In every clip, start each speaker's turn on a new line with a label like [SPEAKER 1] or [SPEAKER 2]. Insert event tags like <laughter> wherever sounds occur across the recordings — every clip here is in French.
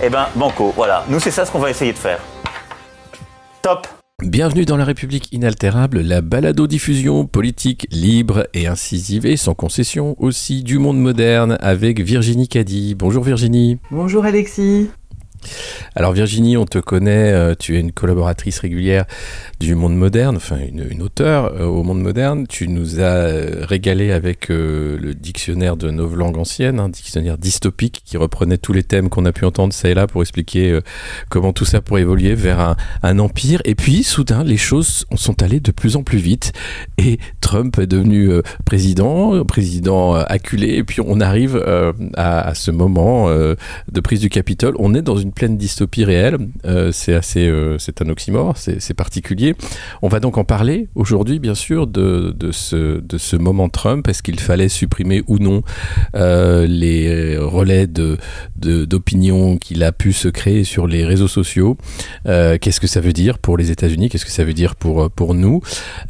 [SPEAKER 1] Eh ben, banco, voilà. Nous, c'est ça ce qu'on va essayer de faire. Top
[SPEAKER 2] Bienvenue dans la République inaltérable, la balado-diffusion politique libre et incisive et sans concession aussi du monde moderne avec Virginie Caddy. Bonjour Virginie.
[SPEAKER 3] Bonjour Alexis.
[SPEAKER 2] Alors Virginie, on te connaît, euh, tu es une collaboratrice régulière du Monde Moderne, enfin une, une auteure euh, au Monde Moderne. Tu nous as euh, régalé avec le dictionnaire de nos langues anciennes, un dictionnaire dystopique qui reprenait tous les thèmes qu'on a pu entendre ça et là pour expliquer comment tout ça pourrait évoluer vers un, empire. Et puis soudain, les choses sont allées de plus en plus vite et Trump est devenu président, président acculé. Et puis on arrive à, à, ce moment de prise du Capitole. On est dans une pleine dystopie réelle. Euh, c'est assez, euh, c'est un oxymore, c'est particulier. On va donc en parler aujourd'hui, bien sûr, de, ce, moment Trump. Est-ce qu'il fallait supprimer ou non euh, les relais d'opinion qu'il a pu se créer sur les réseaux sociaux? Qu'est-ce que ça veut dire pour les États-Unis? Qu'est-ce que ça veut dire pour pour nous?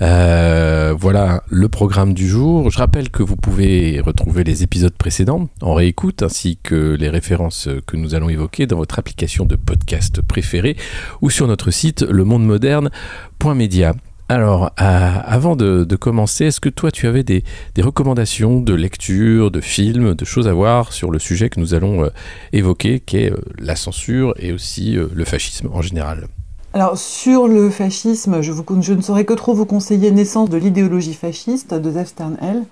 [SPEAKER 2] Voilà le programme du jour. Je rappelle que vous pouvez retrouver les épisodes précédents en réécoute ainsi que les références que nous allons évoquer dans votre application de podcast préférée ou sur notre site lemondemoderne.media. Alors, euh, avant de, commencer, est-ce que toi, tu avais des, recommandations de lecture, de films, de choses à voir sur le sujet que nous allons euh, évoquer, qui est euh, la censure et aussi le fascisme en général?
[SPEAKER 3] Alors sur le fascisme, je, ne saurais que trop vous conseiller Naissance de l'idéologie fasciste de Zev Sternhell.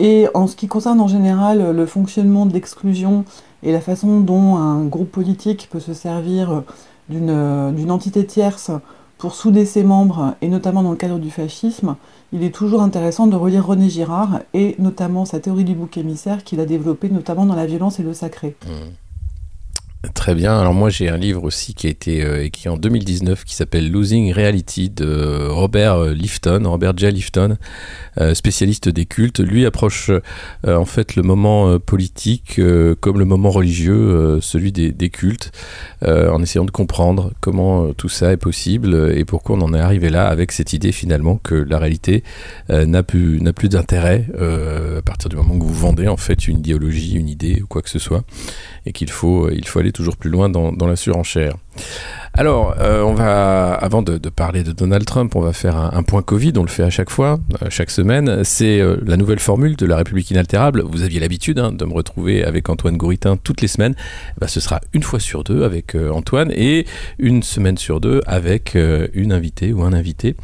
[SPEAKER 3] Et en ce qui concerne en général le fonctionnement de l'exclusion et la façon dont un groupe politique peut se servir d'une entité tierce pour souder ses membres, et notamment dans le cadre du fascisme, il est toujours intéressant de relire René Girard et notamment sa théorie du bouc émissaire qu'il a développée notamment dans la violence et le sacré.
[SPEAKER 2] Mmh. Très bien. Alors moi j'ai un livre aussi qui a été euh, écrit en 2019 qui s'appelle Losing Reality de Robert euh, Lifton, Robert J. Lifton, euh, spécialiste des cultes. Lui approche en fait le moment politique comme le moment religieux, celui des, des cultes, en essayant de comprendre comment tout ça est possible et pourquoi on en est arrivé là avec cette idée finalement que la réalité n'a plus n'a plus d'intérêt à partir du moment où vous vendez en fait une idéologie, une idée ou quoi que ce soit et qu'il faut, il faut aller toujours plus loin dans, dans la surenchère. Alors, euh, on va, avant de, parler de Donald Trump, on va faire un, point Covid, on le fait à chaque fois, euh, chaque semaine. C'est euh, la nouvelle formule de la République inaltérable. Vous aviez l'habitude hein, de me retrouver avec Antoine Gouritin toutes les semaines. Eh ben, ce sera une fois sur deux avec Antoine et une semaine sur deux avec une invitée ou un invité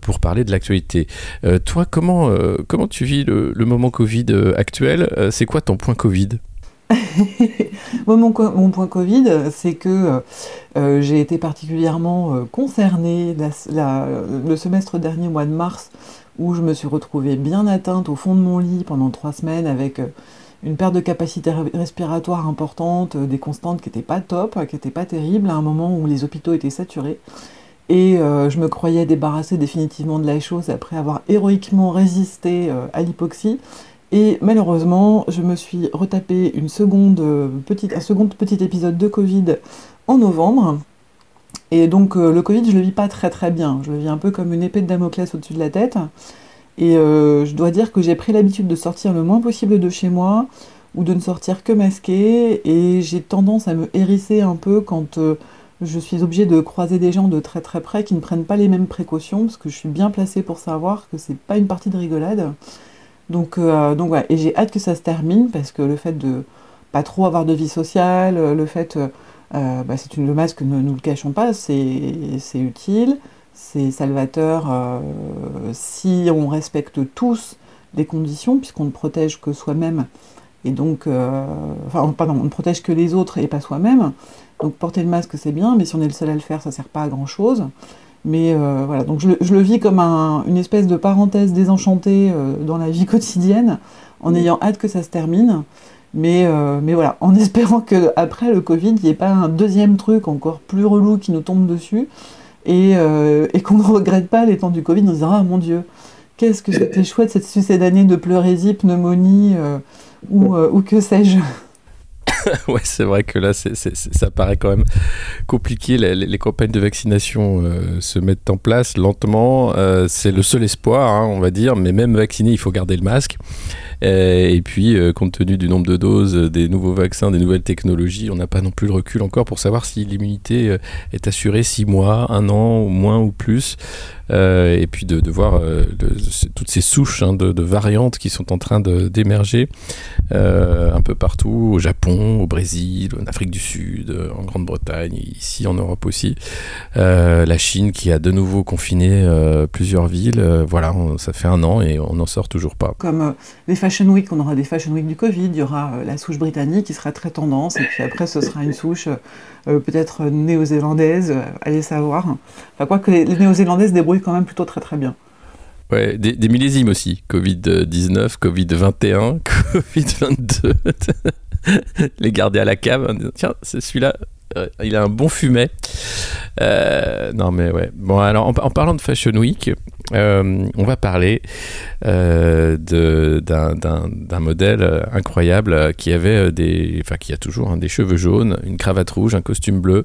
[SPEAKER 2] pour parler de l'actualité. toi, comment, comment tu vis le, le moment Covid actuel? C'est quoi ton point Covid? <laughs>
[SPEAKER 3] mon, point Covid, c'est que euh, j'ai été particulièrement euh, concernée le semestre dernier, mois de mars, où je me suis retrouvée bien atteinte au fond de mon lit pendant trois semaines avec euh, une perte de capacité respiratoire importante, des constantes qui n'étaient pas top, qui n'étaient pas terribles, à un moment où les hôpitaux étaient saturés. Et je me croyais débarrassée définitivement de la chose après avoir héroïquement résisté à l'hypoxie. Et malheureusement, je me suis retapé une seconde, euh, petite, un second petit épisode de Covid en novembre. Et donc euh, le Covid, je le vis pas très très bien. Je le vis un peu comme une épée de Damoclès au-dessus de la tête. Et euh, je dois dire que j'ai pris l'habitude de sortir le moins possible de chez moi ou de ne sortir que masqué. Et j'ai tendance à me hérisser un peu quand je suis obligée de croiser des gens de très très près qui ne prennent pas les mêmes précautions parce que je suis bien placée pour savoir que c'est pas une partie de rigolade. Donc, euh, donc et j'ai hâte que ça se termine parce que le fait de pas trop avoir de vie sociale, euh, le fait, euh, bah, c'est une masque, ne nous le cachons pas, c'est utile, c'est salvateur si on respecte tous les conditions, puisqu'on ne protège que soi-même, et donc, enfin, pardon, on ne protège que les autres et pas soi-même. Donc porter le masque c'est bien, mais si on est le seul à le faire, ça sert pas à grand chose. Mais euh, voilà, donc je, le vis comme une espèce de parenthèse désenchantée euh, dans la vie quotidienne, en ayant hâte que ça se termine. Mais, mais voilà, en <laughs> espérant qu'après le Covid, il n'y ait pas un deuxième truc encore plus relou qui nous tombe dessus. Et, et qu'on ne <laughs> regrette pas les temps du Covid en disant Ah mon Dieu, qu'est-ce que c'était chouette cette succédée de pleurésie, pneumonie ou, ou que sais-je. <laughs>
[SPEAKER 2] ouais, c'est vrai que là, ça paraît quand même compliqué. Les, campagnes de vaccination euh, se mettent en place lentement. Euh, c'est le seul espoir, hein, on va dire. Mais même vacciné, il faut garder le masque. Euh, et puis, compte tenu du nombre de doses, des nouveaux vaccins, des nouvelles technologies, on n'a pas non plus le recul encore pour savoir si l'immunité est assurée six mois, un an, ou moins ou plus. Euh, et puis de, voir euh, toutes ces souches hein, de, variantes qui sont en train d'émerger euh, un peu partout, au Japon, au Brésil, en Afrique du Sud, en Grande-Bretagne, ici en Europe aussi. la Chine qui a de nouveau confiné plusieurs villes. voilà, ça fait un an et on n'en sort toujours pas.
[SPEAKER 3] Comme les Fashion Week, on aura des Fashion Week du Covid, il y aura la souche britannique qui sera très tendance, et puis après ce sera une souche peut-être néo-zélandaise, allez savoir. Enfin, quoi que les, les néo-zélandaises débrouillent quand même plutôt très très bien.
[SPEAKER 2] Ouais, des, millésimes aussi. Covid-19, Covid-21, Covid-22. Les garder à la cave. Tiens, c'est celui-là. Euh, il a un bon fumet. Euh, non, mais ouais. Bon, alors, en, parlant de Fashion Week, euh, on va parler d'un modèle incroyable qui avait des. Enfin, qui a toujours hein, des cheveux jaunes, une cravate rouge, un costume bleu,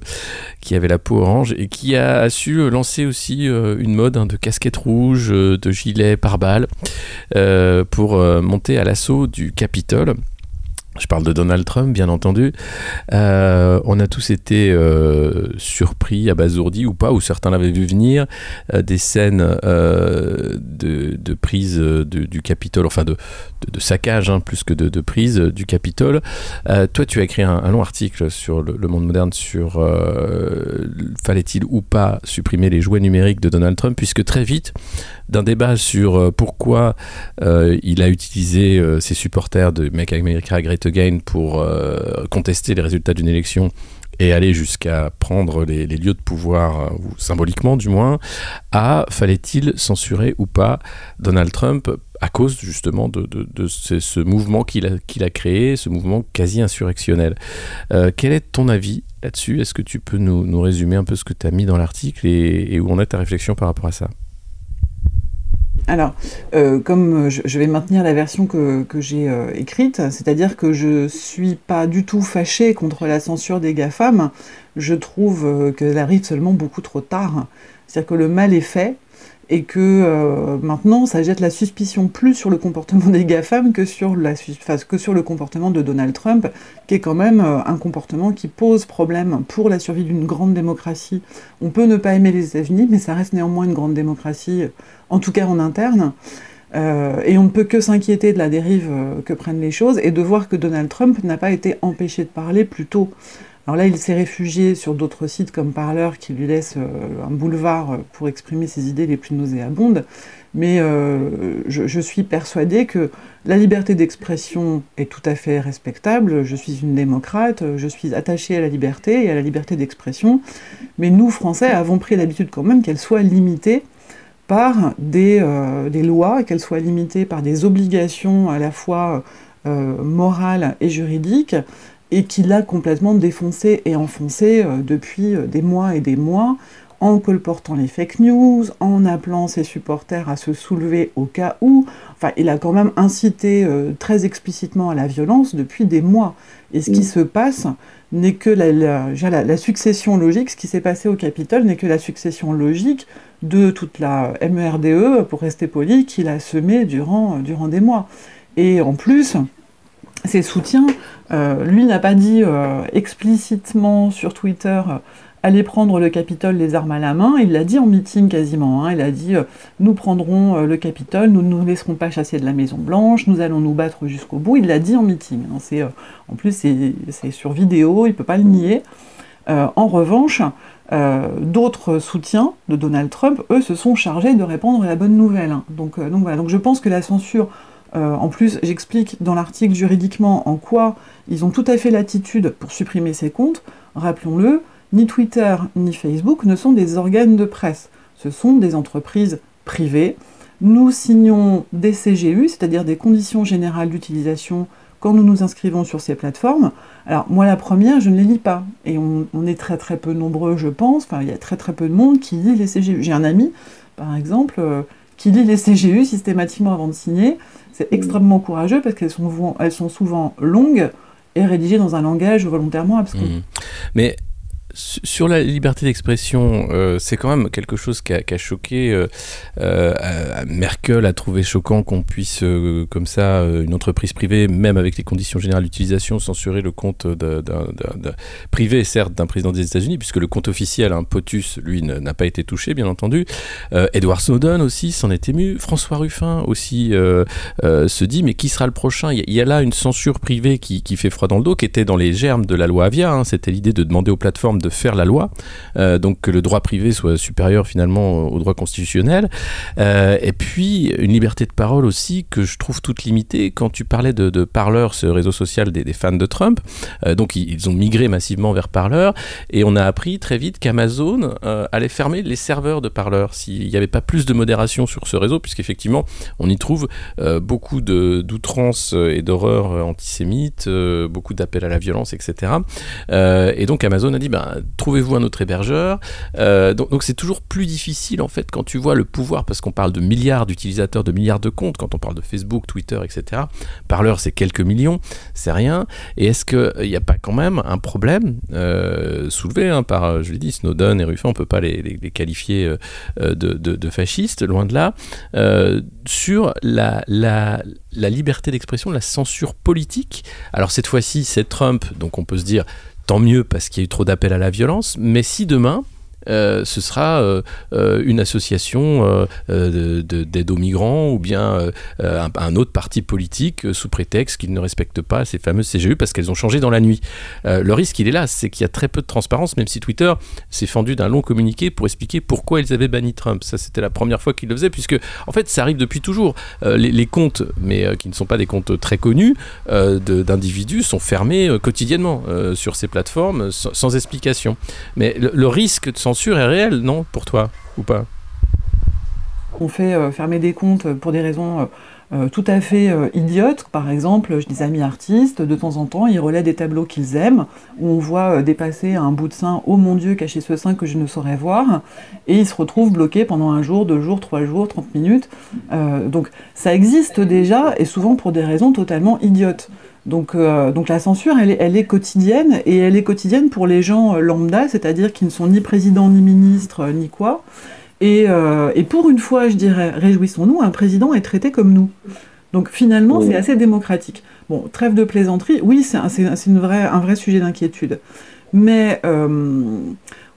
[SPEAKER 2] qui avait la peau orange et qui a, su lancer aussi une mode hein, de casquette rouge, de gilet pare-balles pour monter à l'assaut du Capitole. Je parle de Donald Trump, bien entendu. Euh, on a tous été euh, surpris, abasourdis ou pas, ou certains l'avaient vu venir, euh, des scènes de, prise du Capitole, enfin de, saccage hein, plus que de, prise du Capitole. toi, tu as écrit un, long article sur le, monde moderne sur fallait-il ou pas supprimer les jouets numériques de Donald Trump, puisque très vite, d'un débat sur pourquoi il a utilisé ses supporters de Make America Great Again pour euh, contester les résultats d'une élection et aller jusqu'à prendre les, lieux de pouvoir, euh, ou symboliquement du moins, à fallait-il censurer ou pas Donald Trump à cause justement de, ce, mouvement qu'il a, créé, ce mouvement quasi insurrectionnel. Euh, quel est ton avis là-dessus? Est-ce que tu peux nous, résumer un peu ce que tu as mis dans l'article et, où en est ta réflexion par rapport à ça?
[SPEAKER 3] Alors, euh, comme je, vais maintenir la version que, j'ai euh, écrite, c'est-à-dire que je suis pas du tout fâchée contre la censure des GAFAM, je trouve euh, qu'elle arrive seulement beaucoup trop tard. C'est-à-dire que le mal est fait, et que maintenant ça jette la suspicion plus sur le comportement des GAFAM que sur, la, que sur le comportement de Donald Trump, qui est quand même un comportement qui pose problème pour la survie d'une grande démocratie. On peut ne pas aimer les États-Unis, mais ça reste néanmoins une grande démocratie, en tout cas en interne. Euh, et on ne peut que s'inquiéter de la dérive que prennent les choses et de voir que Donald Trump n'a pas été empêché de parler plus tôt. Alors là, il s'est réfugié sur d'autres sites comme Parler qui lui laissent euh, un boulevard pour exprimer ses idées les plus nauséabondes. Mais euh, je, suis persuadée que la liberté d'expression est tout à fait respectable. Je suis une démocrate, je suis attachée à la liberté et à la liberté d'expression. Mais nous, Français, avons pris l'habitude quand même qu'elle soit limitée par des, euh, des lois, qu'elle soit limitée par des obligations à la fois morales et juridiques, et qui l'a complètement défoncé et enfoncé euh, depuis euh, des mois et des mois, en colportant les fake news, en appelant ses supporters à se soulever au cas où. Enfin, il a quand même incité euh, très explicitement à la violence depuis des mois. Et ce qui se passe n'est que la, la, succession logique, ce qui s'est passé au Capitole n'est que la succession logique de toute la MERDE, e, pour rester poli, qu'il a semé durant, durant des mois. Et en plus, ses soutiens euh, lui n'a pas dit euh, explicitement sur Twitter euh, aller prendre le Capitole les armes à la main, il l'a dit en meeting quasiment. Hein. il a dit nous prendrons le Capitole, nous ne nous laisserons pas chasser de la Maison Blanche, nous allons nous battre jusqu'au bout. Il l'a dit en meeting. Hein. en plus c'est sur vidéo, il ne peut pas le nier. En revanche, d'autres soutiens de Donald Trump, eux, se sont chargés de répandre la bonne nouvelle. Donc, donc voilà. Je pense que la censure en plus, j'explique dans l'article juridiquement en quoi ils ont tout à fait l'attitude pour supprimer ces comptes. Rappelons-le, ni Twitter ni Facebook ne sont des organes de presse. Ce sont des entreprises privées. Nous signons des CGU, c'est-à-dire des conditions générales d'utilisation quand nous nous inscrivons sur ces plateformes, alors moi la première, je ne les lis pas. Et on, on est très très peu nombreux, je pense. Enfin, il y a très très peu de monde qui lit les CGU. J'ai un ami, par exemple, euh, qui lit les CGU systématiquement avant de signer. C'est extrêmement courageux parce qu'elles sont, elles sont souvent longues et rédigées dans un langage volontairement abscon.
[SPEAKER 2] Mhm. Mais sur la liberté d'expression, euh, c'est quand même quelque chose qui a, choqué. euh, euh, Merkel a trouvé choquant qu'on puisse, comme ça, une entreprise privée, même avec les conditions générales d'utilisation, censurer le compte privé, certes, d'un président des États-Unis, puisque le compte officiel, un POTUS, lui, n'a pas été touché, bien entendu. Edward Snowden aussi s'en est ému. François Ruffin aussi se dit mais qui sera le prochain? Il y, a, là une censure privée qui, qui fait froid dans le dos, qui était dans les germes de la loi Avia. hein. C'était l'idée de demander aux plateformes de faire la loi, euh, donc que le droit privé soit supérieur finalement au droit constitutionnel. Euh, et puis une liberté de parole aussi que je trouve toute limitée. Quand tu parlais de, de Parler, ce réseau social des, fans de Trump, euh, donc ils, ils ont migré massivement vers Parler et on a appris très vite qu'Amazon allait fermer les serveurs de Parler s'il n'y avait pas plus de modération sur ce réseau, puisqu'effectivement on y trouve beaucoup d'outrances et d'horreurs antisémites, beaucoup d'appels à la violence, etc. Et donc Amazon a dit ben, trouvez-vous un autre hébergeur. Euh, donc c'est toujours plus difficile en fait quand tu vois le pouvoir, parce qu'on parle de milliards d'utilisateurs, de milliards de comptes, quand on parle de Facebook, Twitter, etc. Parler c'est quelques millions, c'est rien. Et est-ce qu'il n'y a pas quand même un problème euh, soulevé hein, par, euh, je l'ai dit, Snowden et Ruffin, on ne peut pas les, qualifier euh, euh, de, fascistes, loin de là, euh, sur la liberté d'expression, la censure politique. Alors cette fois-ci, c'est Trump, donc on peut se dire tant mieux parce qu'il y a eu trop d'appels à la violence, mais si demain, ce sera euh, euh, une association euh, euh, de- d'aide aux migrants ou bien euh, euh, un, autre parti politique euh, sous prétexte qu'ils ne respectent pas ces fameuses CGU parce qu'elles ont changé dans la nuit. Euh, le risque, il est là, c'est qu'il y a très peu de transparence, même si Twitter s'est fendu d'un long communiqué pour expliquer pourquoi ils avaient banni Trump. Ça, c'était la première fois qu'ils le faisaient, puisque en fait, ça arrive depuis toujours. Euh, les, comptes, mais euh, qui ne sont pas des comptes très connus, euh, d'individus sont fermés euh, quotidiennement euh, sur ces plateformes euh, sans, sans explication. Mais le, le risque de censure est réel, non, pour toi, ou pas?
[SPEAKER 3] On fait euh, fermer des comptes pour des raisons euh, euh, tout à fait idiotes. Par exemple, j'ai des amis artistes, de temps en temps, ils relaient des tableaux qu'ils aiment, où on voit dépasser un bout de sein, oh mon Dieu, cacher ce sein que je ne saurais voir, et ils se retrouvent bloqués pendant un jour, deux jours, trois jours, 30 minutes. Donc ça existe déjà, et souvent pour des raisons totalement idiotes. Donc, euh, donc la censure, elle est, elle est quotidienne, et elle est quotidienne pour les gens euh, lambda, c'est-à-dire qui ne sont ni président, ni ministre, euh, ni quoi. Et, euh, et pour une fois, je dirais, réjouissons-nous, un président est traité comme nous. Donc finalement,
[SPEAKER 4] Oui.
[SPEAKER 3] c'est assez démocratique. Bon, trêve de plaisanterie, oui, c'est un, une vraie- un vrai sujet d'inquiétude. Mais euh,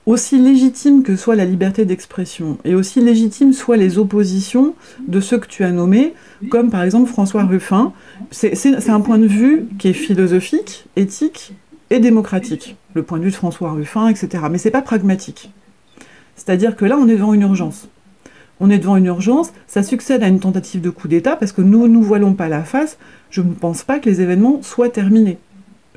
[SPEAKER 3] aussi légitime que soit la liberté d'expression, et aussi légitime soient les oppositions de ceux que tu as nommés, comme par exemple François Ruffin, c'est un point de vue qui est philosophique, éthique et démocratique. Le point de vue de François Ruffin, etc. Mais c'est pas pragmatique. C'est-à-dire que là, on est devant une urgence. On est devant une urgence, ça succède à une tentative de coup d'État parce que nous nous voilons pas la face. Je ne pense pas que les événements soient terminés.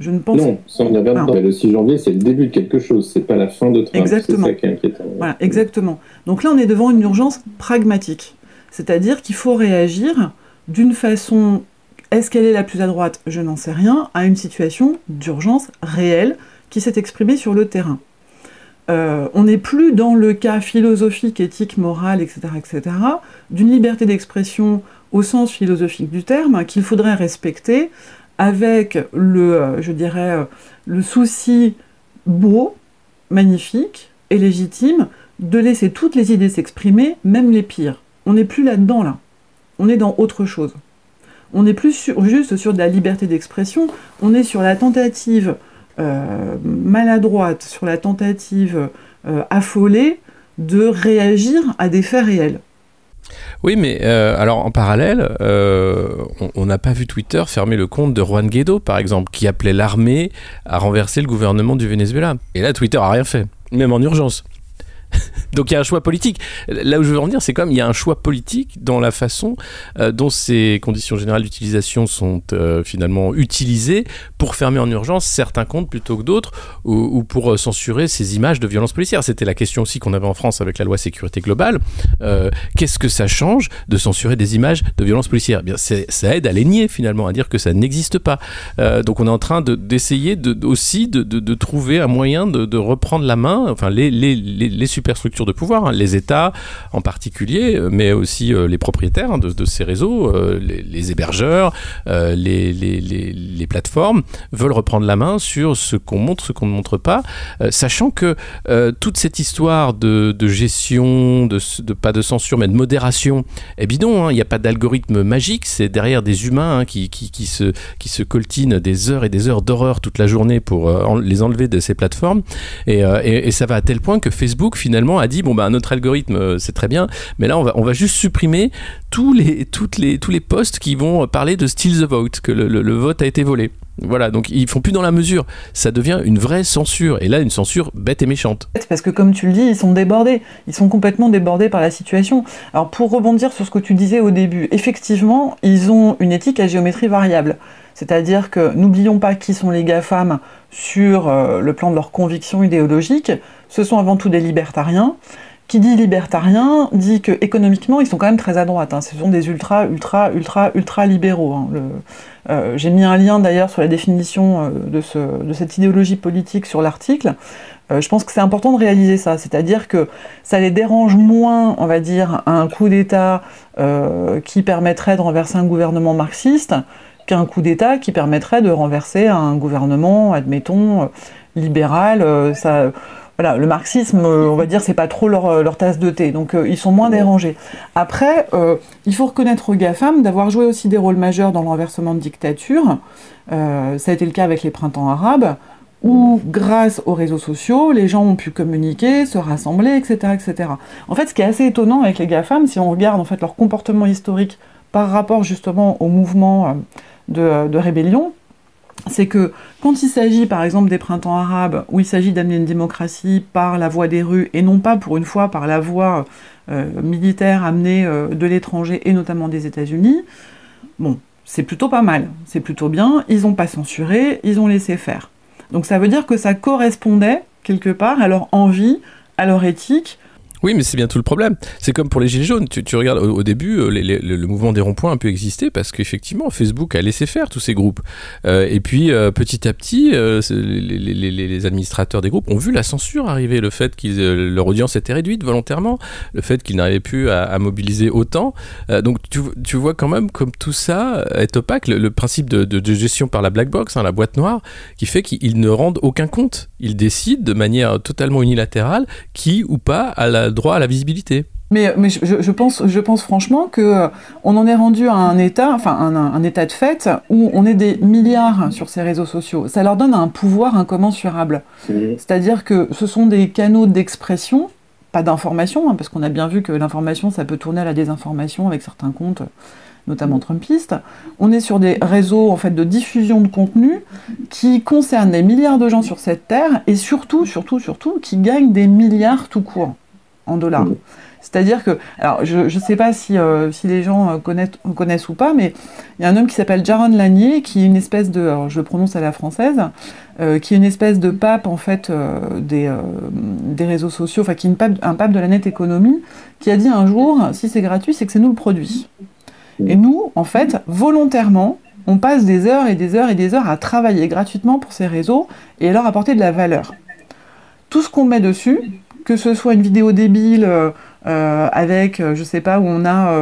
[SPEAKER 3] Je ne pense
[SPEAKER 4] Non, ça on avait
[SPEAKER 3] Ah.
[SPEAKER 4] mais le 6 janvier, c'est le début de quelque chose, c'est pas la fin de Trump.
[SPEAKER 3] Exactement.
[SPEAKER 4] C'est ça qui est inquiétant.
[SPEAKER 3] Voilà, exactement. Donc là, on est devant une urgence pragmatique. C'est-à-dire qu'il faut réagir d'une façon. Est-ce qu'elle est la plus à droite? Je n'en sais rien. À une situation d'urgence réelle qui s'est exprimée sur le terrain. Euh, on n'est plus dans le cas philosophique, éthique, moral, etc., etc., d'une liberté d'expression au sens philosophique du terme qu'il faudrait respecter avec le, euh, je dirais, euh, le souci beau, magnifique et légitime de laisser toutes les idées s'exprimer, même les pires. On n'est plus là-dedans, là. On est dans autre chose. On n'est plus juste sur de la liberté d'expression, on est sur la tentative euh, maladroite, sur la tentative affolée de réagir à des faits réels.
[SPEAKER 2] Oui, mais euh, alors en parallèle, euh, on- n'a pas vu Twitter fermer le compte de Juan Guaido, par exemple, qui appelait l'armée à renverser le gouvernement du Venezuela. Et là, Twitter a rien fait, même en urgence. <laughs> Donc il y a un choix politique. Là où je veux en venir, c'est comme il y a un choix politique dans la façon euh, dont ces conditions générales d'utilisation sont euh, finalement utilisées pour fermer en urgence certains comptes plutôt que d'autres ou, pour euh, censurer ces images de violences policières. C'était la question aussi qu'on avait en France avec la loi sécurité globale. Qu'est-ce que ça change de censurer des images de violences policières? Eh bien, Ça aide à les nier finalement, à dire que ça n'existe pas. donc on est en train d'essayer de, aussi de, de, trouver un moyen de, reprendre la main, enfin les, les, les, les superstructures de pouvoir, hein, les États en particulier, euh, mais aussi euh, les propriétaires hein, de, ces réseaux, euh, les, hébergeurs, les, les, plateformes, veulent reprendre la main sur ce qu'on montre, ce qu'on ne montre pas, sachant que toute cette histoire de, gestion, de, pas de censure, mais de modération, est bidon. Hein. Il n'y a pas d'algorithme magique, c'est derrière des humains qui, qui, se, qui se coltinent des heures et des heures d'horreur toute la journée pour les enlever de ces plateformes. Et, et, ça va à tel point que Facebook finalement a dit bon bah notre algorithme euh, c'est très bien, mais là on va on va juste supprimer tous les toutes les tous les posts qui vont parler de steal the vote, que le, vote a été volé. Voilà, donc ils font plus dans la mesure. Ça devient une vraie censure. Et là, une censure bête et méchante.
[SPEAKER 3] Parce que comme tu le dis, ils sont débordés. Ils sont complètement débordés par la situation. Alors pour rebondir sur ce que tu disais au début, effectivement, ils ont une éthique à géométrie variable. C'est-à-dire que n'oublions pas qui sont les GAFAM sur euh, le plan de leurs convictions idéologiques. Ce sont avant tout des libertariens. Qui dit libertarien dit que économiquement ils sont quand même très à droite. Hein. Ce sont des ultra, ultra, ultra, ultra libéraux. Hein. Euh, j'ai mis un lien d'ailleurs sur la définition euh, de, ce, de, cette idéologie politique sur l'article. je pense que c'est important de réaliser ça, c'est-à-dire que ça les dérange moins, on va dire, un coup d'État qui permettrait de renverser un gouvernement marxiste qu'un coup d'État qui permettrait de renverser un gouvernement, admettons, libéral. Euh, voilà, le marxisme, euh, on va dire, c'est pas trop leur, euh, tasse de thé, donc ils sont moins dérangés. Après, il faut reconnaître aux GAFAM d'avoir joué aussi des rôles majeurs dans le renversement de dictature. ça a été le cas avec les printemps arabes, où grâce aux réseaux sociaux, les gens ont pu communiquer, se rassembler, etc., etc. En fait, ce qui est assez étonnant avec les GAFAM, si on regarde en fait leur comportement historique par rapport justement au mouvement de, rébellion, c'est que quand il s'agit par exemple des printemps arabes, où il s'agit d'amener une démocratie par la voie des rues, et non pas pour une fois par la voie euh, militaire amenée euh, de l'étranger, et notamment des États-Unis, bon, c'est plutôt pas mal, c'est plutôt bien, ils n'ont pas censuré, ils ont laissé faire. Donc ça veut dire que ça correspondait quelque part à leur envie, à leur éthique,
[SPEAKER 2] oui, mais c'est bien tout le problème. C'est comme pour les Gilets jaunes. Tu, regardes au, début, euh, le mouvement des ronds-points a pu exister parce qu'effectivement, Facebook a laissé faire tous ces groupes. Euh, et puis, euh, petit à petit, les, administrateurs des groupes ont vu la censure arriver, le fait que leur audience était réduite volontairement, le fait qu'ils n'arrivaient plus à, mobiliser autant. donc, tu, vois quand même comme tout ça est opaque. Le, principe de, gestion par la black box, hein, la boîte noire, qui fait qu'ils ne rendent aucun compte. Ils décident de manière totalement unilatérale qui ou pas a la droit à la visibilité.
[SPEAKER 3] Mais, mais je, pense, je pense franchement que euh, on en est rendu à un état, enfin un, état de fait où on est des milliards sur ces réseaux sociaux. Ça leur donne un pouvoir incommensurable. C'est-à-dire que ce sont des canaux d'expression, pas d'information, hein, parce qu'on a bien vu que l'information ça peut tourner à la désinformation avec certains comptes, notamment trumpistes. On est sur des réseaux en fait de diffusion de contenu qui concernent des milliards de gens sur cette terre et surtout, surtout, surtout, qui gagnent des milliards tout court en dollars. C'est-à-dire que, alors je ne sais pas si, euh, si les gens euh, connaissent, connaissent, ou pas, mais il y a un homme qui s'appelle Jaron Lanier, qui est une espèce de, alors je le prononce à la française, euh, qui est une espèce de pape en fait des, des réseaux sociaux, enfin qui est un pape de la net économie, qui a dit un jour, si c'est gratuit, c'est que c'est nous le produit. Et nous, en fait, volontairement, on passe des heures et des heures et des heures à travailler gratuitement pour ces réseaux et à leur apporter de la valeur. Tout ce qu'on met dessus, que ce soit une vidéo débile euh, euh, avec, euh, je sais pas, où on a,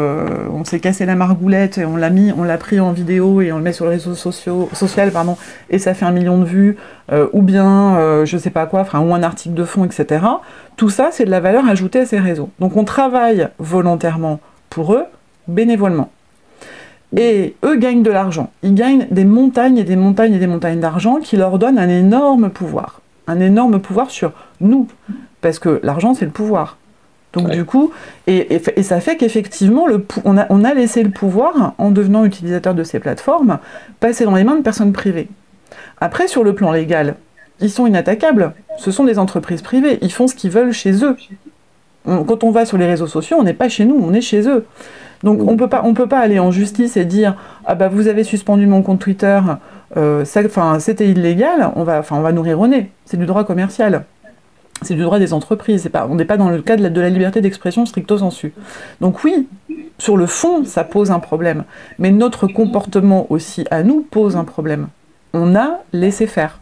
[SPEAKER 3] on s'est cassé la margoulette et on l'a mis, on l'a pris en vidéo et on le met sur les réseaux sociaux, social, pardon, et ça fait un million de vues, ou bien, je sais pas quoi, ou un article de fond, etc. Tout ça, c'est de la valeur ajoutée à ces réseaux. Donc, on travaille volontairement pour eux, bénévolement. Et eux gagnent de l'argent. Ils gagnent des montagnes et des montagnes et des montagnes d'argent qui leur donnent un énorme pouvoir. Un énorme pouvoir sur nous parce que l'argent c'est le pouvoir. Donc du coup, et, ça fait qu'effectivement, on a, on a laissé le pouvoir, en devenant utilisateur de ces plateformes, passer dans les mains de personnes privées. Après, sur le plan légal, ils sont inattaquables. Ce sont des entreprises privées. Ils font ce qu'ils veulent chez eux. quand on va sur les réseaux sociaux, on n'est pas chez nous, on est chez eux. Donc on peut pas, on peut pas aller en justice et dire ah bah vous avez suspendu mon compte Twitter, euh, c'était illégal, on va, on va nourrir au nez. C'est du droit commercial. C'est du droit des entreprises. On n'est pas dans le cadre de la, liberté d'expression stricto sensu. Donc oui, sur le fond, ça pose un problème. Mais notre comportement aussi à nous pose un problème. On a laissé faire.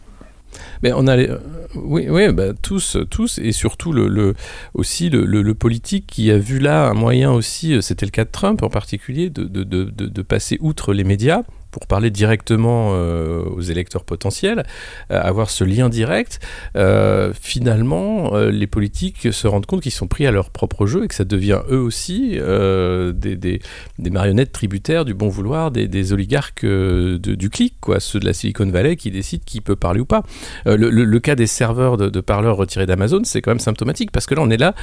[SPEAKER 2] Mais on a euh, oui, oui bah, tous, tous, et surtout le, aussi le, politique qui a vu là un moyen aussi, euh, c'était le cas de Trump en particulier, de passer outre les médias pour parler directement euh, aux électeurs potentiels, euh, avoir ce lien direct, euh, finalement, les politiques se rendent compte qu'ils sont pris à leur propre jeu et que ça devient eux aussi des, des, marionnettes tributaires du bon vouloir des, oligarques du clic, quoi, ceux de la Silicon Valley qui décident qui peut parler ou pas. Le, le, cas des serveurs de, de parleurs retirés d'Amazon, c'est quand même symptomatique parce que là, on est là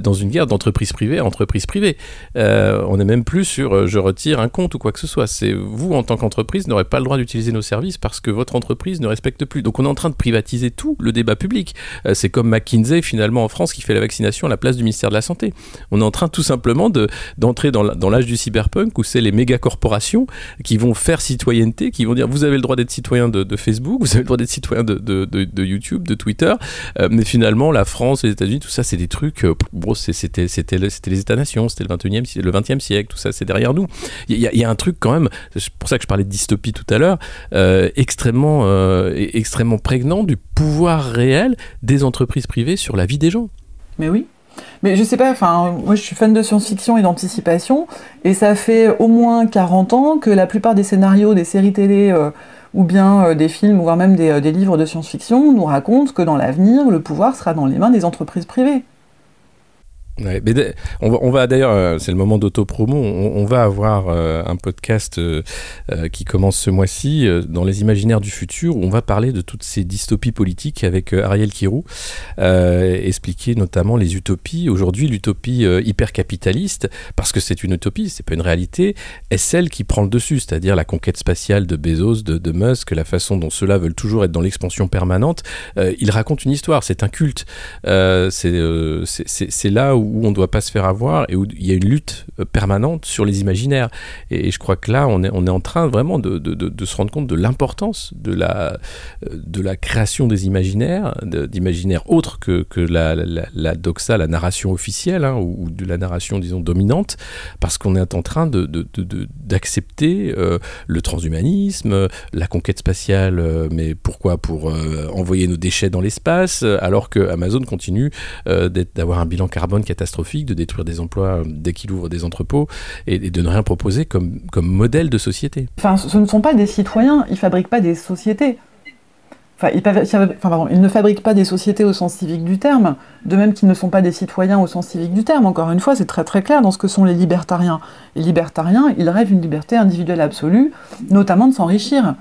[SPEAKER 2] dans une guerre d'entreprise privée à entreprise privée. on n'est même plus sur je retire un compte ou quoi que ce soit. C'est vous en tant qu'entreprise entreprise n'aurait pas le droit d'utiliser nos services parce que votre entreprise ne respecte plus. Donc on est en train de privatiser tout le débat public. Euh, c'est comme McKinsey finalement en France qui fait la vaccination à la place du ministère de la Santé. On est en train tout simplement de, d'entrer dans, l'âge du cyberpunk où c'est les méga corporations qui vont faire citoyenneté, qui vont dire vous avez le droit d'être citoyen de, Facebook, vous avez le droit d'être citoyen de, YouTube, de Twitter, euh, mais finalement la France, les États-Unis, tout ça c'est des trucs, euh, c'était les États-nations, c'était le 21e, le 20e siècle, tout ça c'est derrière nous. Il y, y, a un truc quand même, c'est pour ça que je parlais dystopie tout à l'heure, euh, extrêmement, euh, extrêmement prégnant du pouvoir réel des entreprises privées sur la vie des gens.
[SPEAKER 3] Mais oui. Mais je sais pas, enfin, moi je suis fan de science-fiction et d'anticipation, et ça fait au moins 40 ans que la plupart des scénarios des séries télé euh, ou bien des films, voire même des, des livres de science-fiction nous racontent que dans l'avenir, le pouvoir sera dans les mains des entreprises privées
[SPEAKER 2] on va, d'ailleurs, euh, c'est le moment d'auto-promo, on, va avoir euh, un podcast euh, qui commence ce mois-ci dans les imaginaires du futur où on va parler de toutes ces dystopies politiques avec Ariel Kirou, expliquer notamment les utopies. Aujourd'hui, l'utopie hyper-capitaliste, parce que c'est une utopie, c'est pas une réalité, est celle qui prend le dessus, c'est-à-dire la conquête spatiale de Bezos, de, de Musk, la façon dont ceux-là veulent toujours être dans l'expansion permanente. il raconte une histoire, c'est un culte. c'est là où où on ne doit pas se faire avoir et où il y a une lutte euh, permanente sur les imaginaires. Et, je crois que là, on est, on est en train vraiment de, de, se rendre compte de l'importance de la, euh, de la création des imaginaires, d'imaginaires autres que, que la, la, doxa, la narration officielle, hein, ou, de la narration, disons, dominante, parce qu'on est en train d'accepter euh, le transhumanisme, la conquête spatiale, mais pourquoi? Pour envoyer nos déchets dans l'espace, alors que Amazon continue d'avoir un bilan carbone qui catastrophique, de détruire des emplois euh, dès qu'il ouvre des entrepôts et, de ne rien proposer comme, modèle de société.
[SPEAKER 3] Enfin, ce ne sont pas des citoyens, ils fabriquent pas des sociétés. Enfin, ils, enfin, ils ne fabriquent pas des sociétés au sens civique du terme, de même qu'ils ne sont pas des citoyens au sens civique du terme. Encore une fois, c'est très très clair dans ce que sont les libertariens. Les libertariens, ils rêvent une liberté individuelle absolue, notamment de s'enrichir.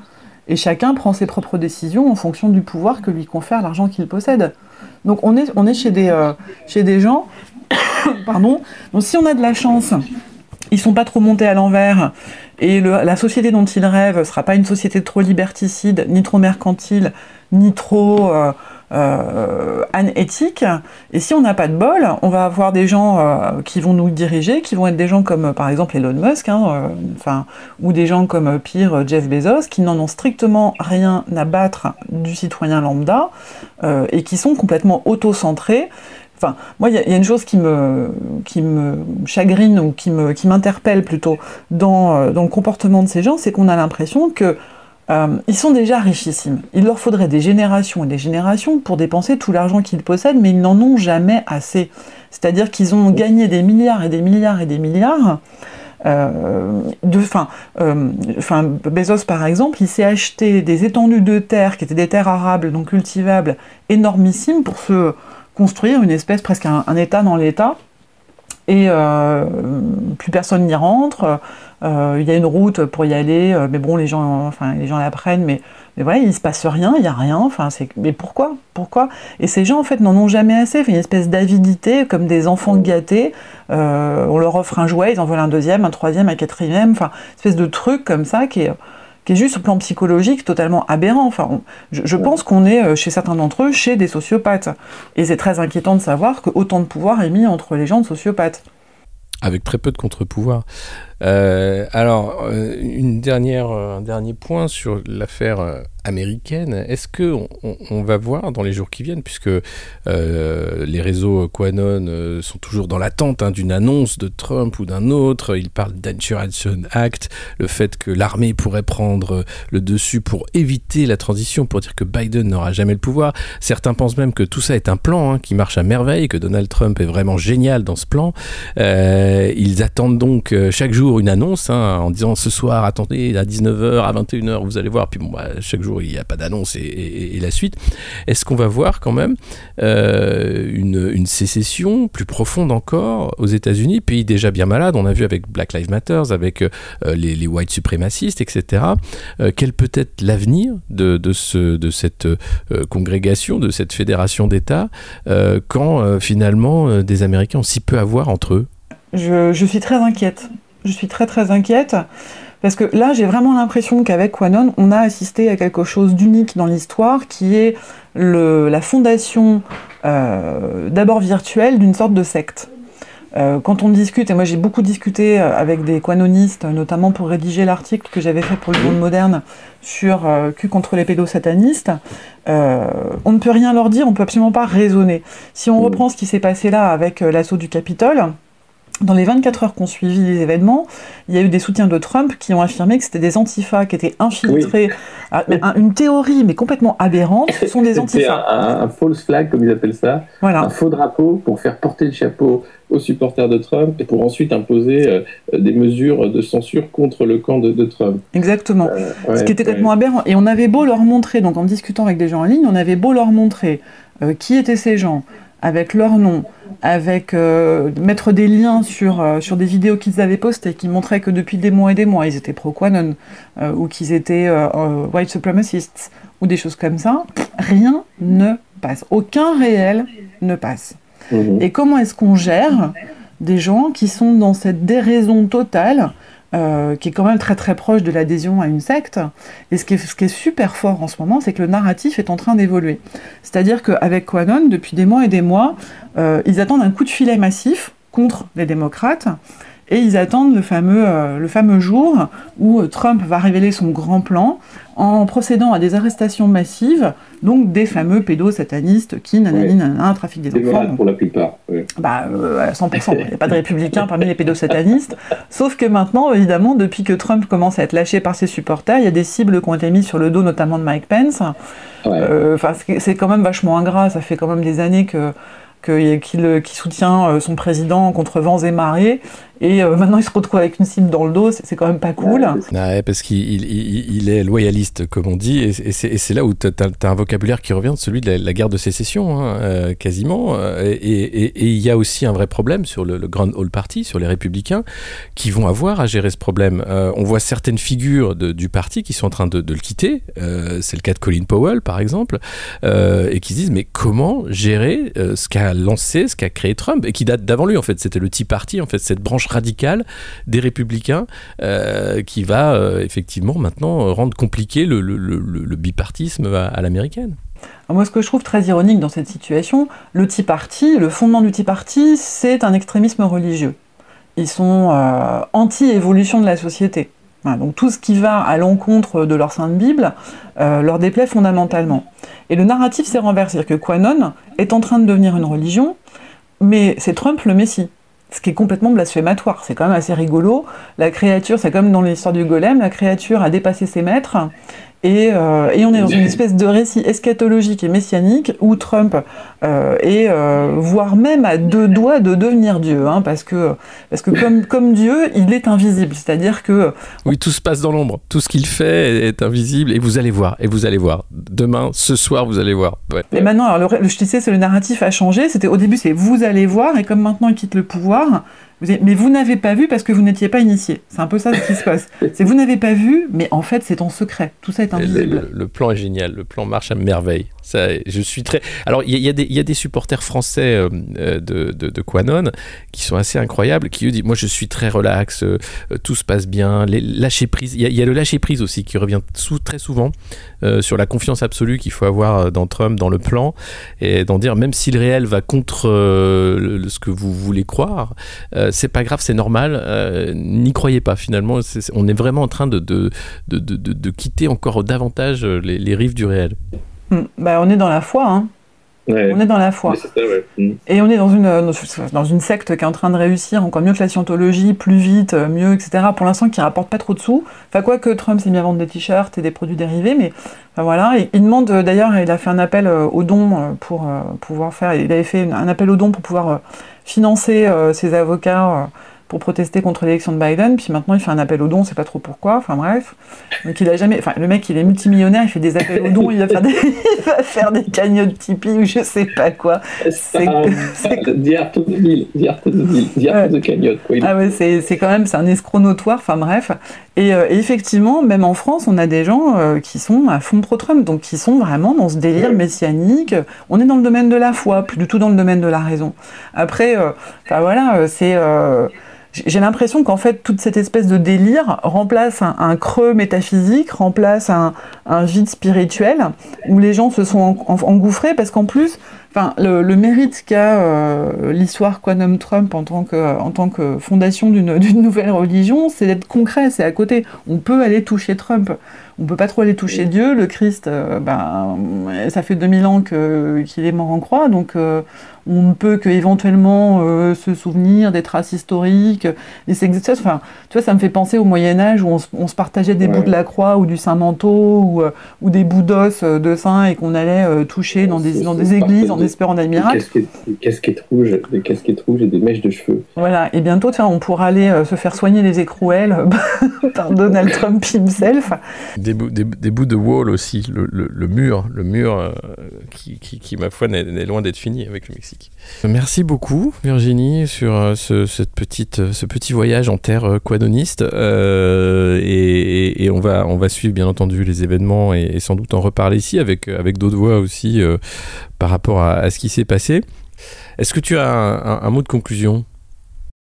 [SPEAKER 3] Et chacun prend ses propres décisions en fonction du pouvoir que lui confère l'argent qu'il possède. Donc on est, on est chez, des, euh, chez des gens <coughs> Pardon. Donc si on a de la chance, ils sont pas trop montés à l'envers et la société dont ils rêvent sera pas une société trop liberticide, ni trop mercantile, ni trop euh, euh, anéthique. Et si on n'a pas de bol, on va avoir des gens euh, qui vont nous diriger, qui vont être des gens comme par exemple Elon Musk, hein, enfin, ou des gens comme pire Jeff Bezos, qui n'en ont strictement rien à battre du citoyen lambda et qui sont complètement auto-centrés Enfin, moi, il y, a une chose qui me, qui me chagrine ou qui m'interpelle plutôt dans, euh, dans, le comportement de ces gens, c'est qu'on a l'impression que euh, ils sont déjà richissimes. Il leur faudrait des générations et des générations pour dépenser tout l'argent qu'ils possèdent, mais ils n'en ont jamais assez. C'est-à-dire qu'ils ont gagné des milliards et des milliards et des milliards. Euh, de, fin, euh, Bezos par exemple, il s'est acheté des étendues de terre qui étaient des terres arables, donc cultivables, énormissimes pour se construire une espèce, presque un, État dans l'État. Et euh, plus personne n'y rentre. Euh, il y a une route pour y aller, euh, mais bon, les gens, enfin, les gens la prennent, mais, mais voilà, il se passe rien, il n'y a rien. Enfin, c'est, mais pourquoi? Pourquoi? Et ces gens, en fait, n'en ont jamais assez. Il y a une espèce d'avidité, comme des enfants gâtés. on leur offre un jouet, ils en veulent un deuxième, un troisième, un quatrième. Enfin, une espèce de truc comme ça qui est qui est juste au plan psychologique totalement aberrant. Enfin, je, je pense qu'on est euh, chez certains d'entre eux chez des sociopathes. Et c'est très inquiétant de savoir que autant de pouvoir est mis entre les gens de sociopathes.
[SPEAKER 2] Avec très peu de contre-pouvoir. Euh, alors, euh, une dernière, un dernier point sur l'affaire euh, américaine. Est-ce que on, va voir dans les jours qui viennent, puisque euh, les réseaux Quanon euh, sont toujours dans l'attente hein, d'une annonce de Trump ou d'un autre, ils parlent d'Insurrection Act, le fait que l'armée pourrait prendre le dessus pour éviter la transition, pour dire que Biden n'aura jamais le pouvoir. Certains pensent même que tout ça est un plan hein, qui marche à merveille, que Donald Trump est vraiment génial dans ce plan. Euh, ils attendent donc chaque jour une annonce hein, en disant ce soir, attendez, à 19h, à 21h, vous allez voir. Puis bon, bah, chaque jour, il n'y a pas d'annonce et, la suite. Est-ce qu'on va voir quand même euh, une, sécession plus profonde encore aux États-Unis, pays déjà bien malade On a vu avec Black Lives Matter, avec euh, les, les, white suprémacistes, etc. Euh, quel peut être l'avenir de, de, ce, de cette congrégation, de cette fédération d'États, quand finalement des Américains ont si peu à voir entre eux?
[SPEAKER 3] Je, je suis très inquiète. Je suis très très inquiète. Parce que là, j'ai vraiment l'impression qu'avec Quanon, on a assisté à quelque chose d'unique dans l'histoire, qui est la fondation euh, d'abord virtuelle d'une sorte de secte. Euh, quand on discute, et moi j'ai beaucoup discuté avec des quanonistes, notamment pour rédiger l'article que j'avais fait pour le monde moderne sur euh, Q contre les pédosatanistes, euh, on ne peut rien leur dire, on peut absolument pas raisonner. Si on reprend ce qui s'est passé là avec l'assaut du Capitole, dans les 24 heures qu'on suivi les événements, il y a eu des soutiens de Trump qui ont affirmé que c'était des antifas qui étaient infiltrés. Oui. Une théorie, mais complètement aberrante, ce sont des <laughs> antifas.
[SPEAKER 4] Un, un, false flag, comme ils appellent ça.
[SPEAKER 3] Voilà.
[SPEAKER 4] Un faux drapeau pour faire porter le chapeau aux supporters de Trump et pour ensuite imposer euh, des mesures de censure contre le camp de, de Trump.
[SPEAKER 3] Exactement. Euh, ouais, ce qui était complètement ouais. aberrant. Et on avait beau leur montrer, donc en discutant avec des gens en ligne, on avait beau leur montrer euh, qui étaient ces gens, avec leur nom, avec euh, mettre des liens sur, euh, sur des vidéos qu'ils avaient postées qui montraient que depuis des mois et des mois ils étaient pro-Quanon euh, ou qu'ils étaient white supremacists ou des choses comme ça, rien ne passe. Aucun réel ne passe. Mmh. Et comment est-ce qu'on gère des gens qui sont dans cette déraison totale euh, qui est quand même très très proche de l'adhésion à une secte. Et ce qui, est, super fort en ce moment, c'est que le narratif est en train d'évoluer. C'est-à-dire qu'avec Quanon, depuis des mois et des mois, euh, ils attendent un coup de filet massif contre les démocrates. Et ils attendent le fameux, euh, le fameux jour où Trump va révéler son grand plan en procédant à des arrestations massives, donc des fameux pédosatanistes qui, nanani, nanana, trafiquent des,
[SPEAKER 4] des
[SPEAKER 3] enfants.
[SPEAKER 4] pour la plupart.
[SPEAKER 3] Bah, euh, à 100%. Il n'y a pas de républicains parmi les pédosatanistes. <laughs> Sauf que maintenant, évidemment, depuis que Trump commence à être lâché par ses supporters, il y a des cibles qui ont été mises sur le dos, notamment de Mike Pence.
[SPEAKER 4] Ouais.
[SPEAKER 3] Euh, c'est quand même vachement ingrat. Ça fait quand même des années que qu'il qu qu soutient son président contre vents et marées, et euh, maintenant il se retrouve avec une cible dans le dos, c'est quand même pas cool.
[SPEAKER 2] Ouais, parce qu'il il, il est loyaliste, comme on dit, et, et c'est là où tu as, as, un vocabulaire qui revient de celui de la, la guerre de sécession, hein, euh, quasiment. Et il y a aussi un vrai problème sur le, le, Grand Hall Party, sur les républicains, qui vont avoir à gérer ce problème. Euh, on voit certaines figures de, du parti qui sont en train de, de le quitter, euh, c'est le cas de Colin Powell, par exemple, et qui se disent, mais comment gérer ce qu'a lancé, ce qu'a créé Trump, et qui date d'avant lui, en fait, c'était le Tea Party, en fait, cette branche radicale des républicains euh, qui va euh, effectivement maintenant rendre compliqué le, bipartisme à, à l'américaine.
[SPEAKER 3] Moi, ce que je trouve très ironique dans cette situation, le Tea Party, le fondement du Tea Party, c'est un extrémisme religieux. Ils sont euh, anti-évolution de la société. Donc tout ce qui va à l'encontre de leur sainte Bible euh, leur déplaît fondamentalement. Et le narratif s'est renversé, c'est-à-dire que Quanon est en train de devenir une religion, mais c'est Trump le Messie ce qui est complètement blasphématoire. C'est quand même assez rigolo. La créature, c'est comme dans l'histoire du golem, la créature a dépassé ses maîtres. Et, euh, et, on est dans une espèce de récit eschatologique et messianique où Trump euh, est, euh, voire même à deux doigts de devenir Dieu, hein, parce que, parce que comme, comme Dieu, il est invisible. C'est-à-dire que...
[SPEAKER 2] Oui, tout se passe dans l'ombre. Tout ce qu'il fait est invisible. Et vous allez voir, et vous allez voir. Demain, ce soir, vous allez voir.
[SPEAKER 3] Ouais. Et maintenant, alors, le, je disais, le narratif a changé. C'était Au début, c'est vous allez voir, et comme maintenant, il quitte le pouvoir, mais vous n'avez pas vu parce que vous n'étiez pas initié. C'est un peu ça ce qui se passe. <laughs> C'est vous n'avez pas vu, mais en fait c'est en secret. Tout ça est invisible.
[SPEAKER 2] Le, le, le, plan est génial. Le plan marche à merveille. Je suis très. Alors, il y, a des- supporters français euh, euh, de, Quanon qui sont assez incroyables, qui eux disent Moi, je suis très relax, euh, tout se passe bien, les lâcher prise. Il y, a- le lâcher prise aussi qui revient très souvent sur la confiance absolue qu'il faut avoir dans Trump, dans le plan, et d'en dire Même si le réel va contre ce que vous voulez croire, c'est pas grave, c'est normal, n'y croyez pas finalement. on est vraiment en train de, quitter encore davantage les rives du réel.
[SPEAKER 3] Hmm. Bah, on est dans la foi, hein.
[SPEAKER 4] Ouais.
[SPEAKER 3] On est dans la foi.
[SPEAKER 4] Ça, ouais. Mm.
[SPEAKER 3] Et on est dans une, euh, dans une secte qui est en train de réussir encore mieux que la scientologie, plus vite, euh, mieux, etc. Pour l'instant, qui rapporte pas trop de sous. Enfin, quoi que Trump s'est mis à vendre des t-shirts et des produits dérivés, mais enfin, voilà. Et il demande, euh, d'ailleurs, il a fait un appel aux dons pour pouvoir faire, il avait fait un appel aux dons pour pouvoir financer ses avocats pour protester contre l'élection de Biden. Puis maintenant, il fait un appel aux dons, on sait pas trop pourquoi. Enfin bref. Donc il a jamais, enfin le mec, il est multimillionnaire, il fait des appels aux dons, il va faire des, <laughs> il va faire des cagnottes Tipeee ou je sais pas quoi. C'est- c'est-
[SPEAKER 4] The Art of the Deal, The Art of the Deal, The Art of the Cagnotte. Quoi. Il-
[SPEAKER 3] Ah ouais, c'est c'est quand même c'est un escroc notoire, enfin bref. Et, euh, et effectivement, même en France, on a des gens euh, qui sont à fond pro-Trump, donc qui sont vraiment dans ce délire messianique. On est dans le domaine de la foi, plus du tout dans le domaine de la raison. Après, euh, enfin voilà, c'est... j'ai l'impression qu'en fait, toute cette espèce de délire remplace un, creux métaphysique, remplace un, un vide spirituel, où les gens se sont en- en- engouffrés, parce qu'en plus, enfin, le, mérite qu'a euh, l'histoire Quantum Trump en tant que, fondation d'une nouvelle religion, c'est d'être concret, c'est à côté. On peut aller toucher Trump. On peut pas trop aller toucher Dieu. Le Christ, euh, ben, ça fait 2000 ans qu'il est mort en croix, donc euh, on ne peut que éventuellement euh, se souvenir des traces historiques, des sexes- Enfin, tu vois, ça me fait penser au Moyen Âge où on, se- on se partageait des
[SPEAKER 4] Ouais.
[SPEAKER 3] bouts de la croix ou du saint manteau ou, euh, ou des bouts d'os euh, de saints et qu'on allait euh, toucher dans des, dans des églises en espérant des
[SPEAKER 4] Des
[SPEAKER 3] miracles.
[SPEAKER 4] casquettes, des casquettes rouges, des casquettes rouges et des mèches de cheveux.
[SPEAKER 3] Voilà, et bientôt, tiens, on pourra aller euh, se faire soigner les écrouelles <laughs> par Donald Trump himself.
[SPEAKER 2] Des, bouts- des, des bouts de wall aussi, le, le- le mur, le mur euh, qui, qui, qui, ma foi, n'est n'est loin d'être fini avec le Mexique. Merci beaucoup, Virginie, sur euh, ce, cette petite, euh, ce petit voyage en terre euh, quadoniste. Euh, et et- on, va, on va suivre, bien entendu, les événements et, sans doute en reparler ici avec, avec d'autres voix aussi euh, par rapport à, ce qui s'est passé. Est-ce que tu as un, mot de conclusion?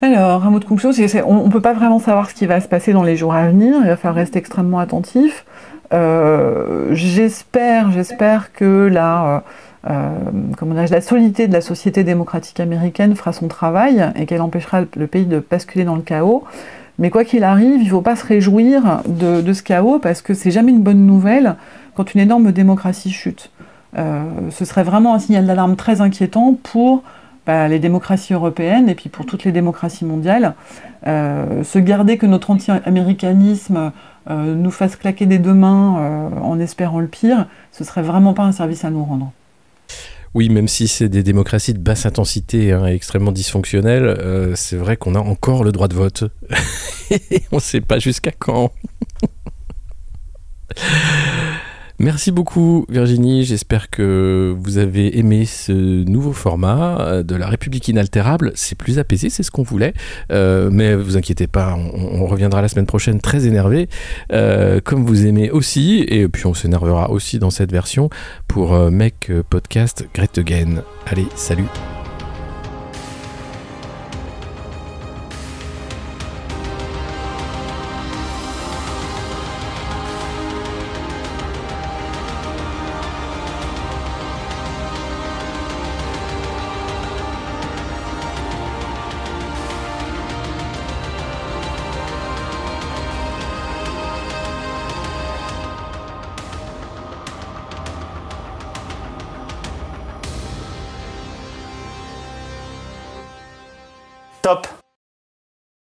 [SPEAKER 3] Alors, un mot de conclusion, c'est on ne peut pas vraiment savoir ce qui va se passer dans les jours à venir. Il va falloir rester extrêmement attentif. Euh, j'espère, j'espère que la, euh, euh, comment dirais-je, la solidité de la société démocratique américaine fera son travail et qu'elle empêchera le pays de basculer dans le chaos. Mais quoi qu'il arrive, il ne faut pas se réjouir de, de ce chaos parce que c'est jamais une bonne nouvelle quand une énorme démocratie chute. Euh, ce serait vraiment un signal d'alarme très inquiétant pour bah, les démocraties européennes et puis pour toutes les démocraties mondiales. Euh, se garder que notre anti-américanisme euh, nous fasse claquer des deux mains euh, en espérant le pire, ce serait vraiment pas un service à nous rendre.
[SPEAKER 2] Oui, même si c'est des démocraties de basse intensité hein, et extrêmement dysfonctionnelles, euh, c'est vrai qu'on a encore le droit de vote. <laughs> On ne sait pas jusqu'à quand. Merci beaucoup Virginie, j'espère que vous avez aimé ce nouveau format euh, de la République inaltérable. C'est plus apaisé, c'est ce qu'on voulait, Euh, mais vous inquiétez pas, on, reviendra la semaine prochaine très énervé, euh, comme vous aimez aussi, et puis on s'énervera aussi dans cette version pour euh, Mec euh, Podcast Great. Allez, salut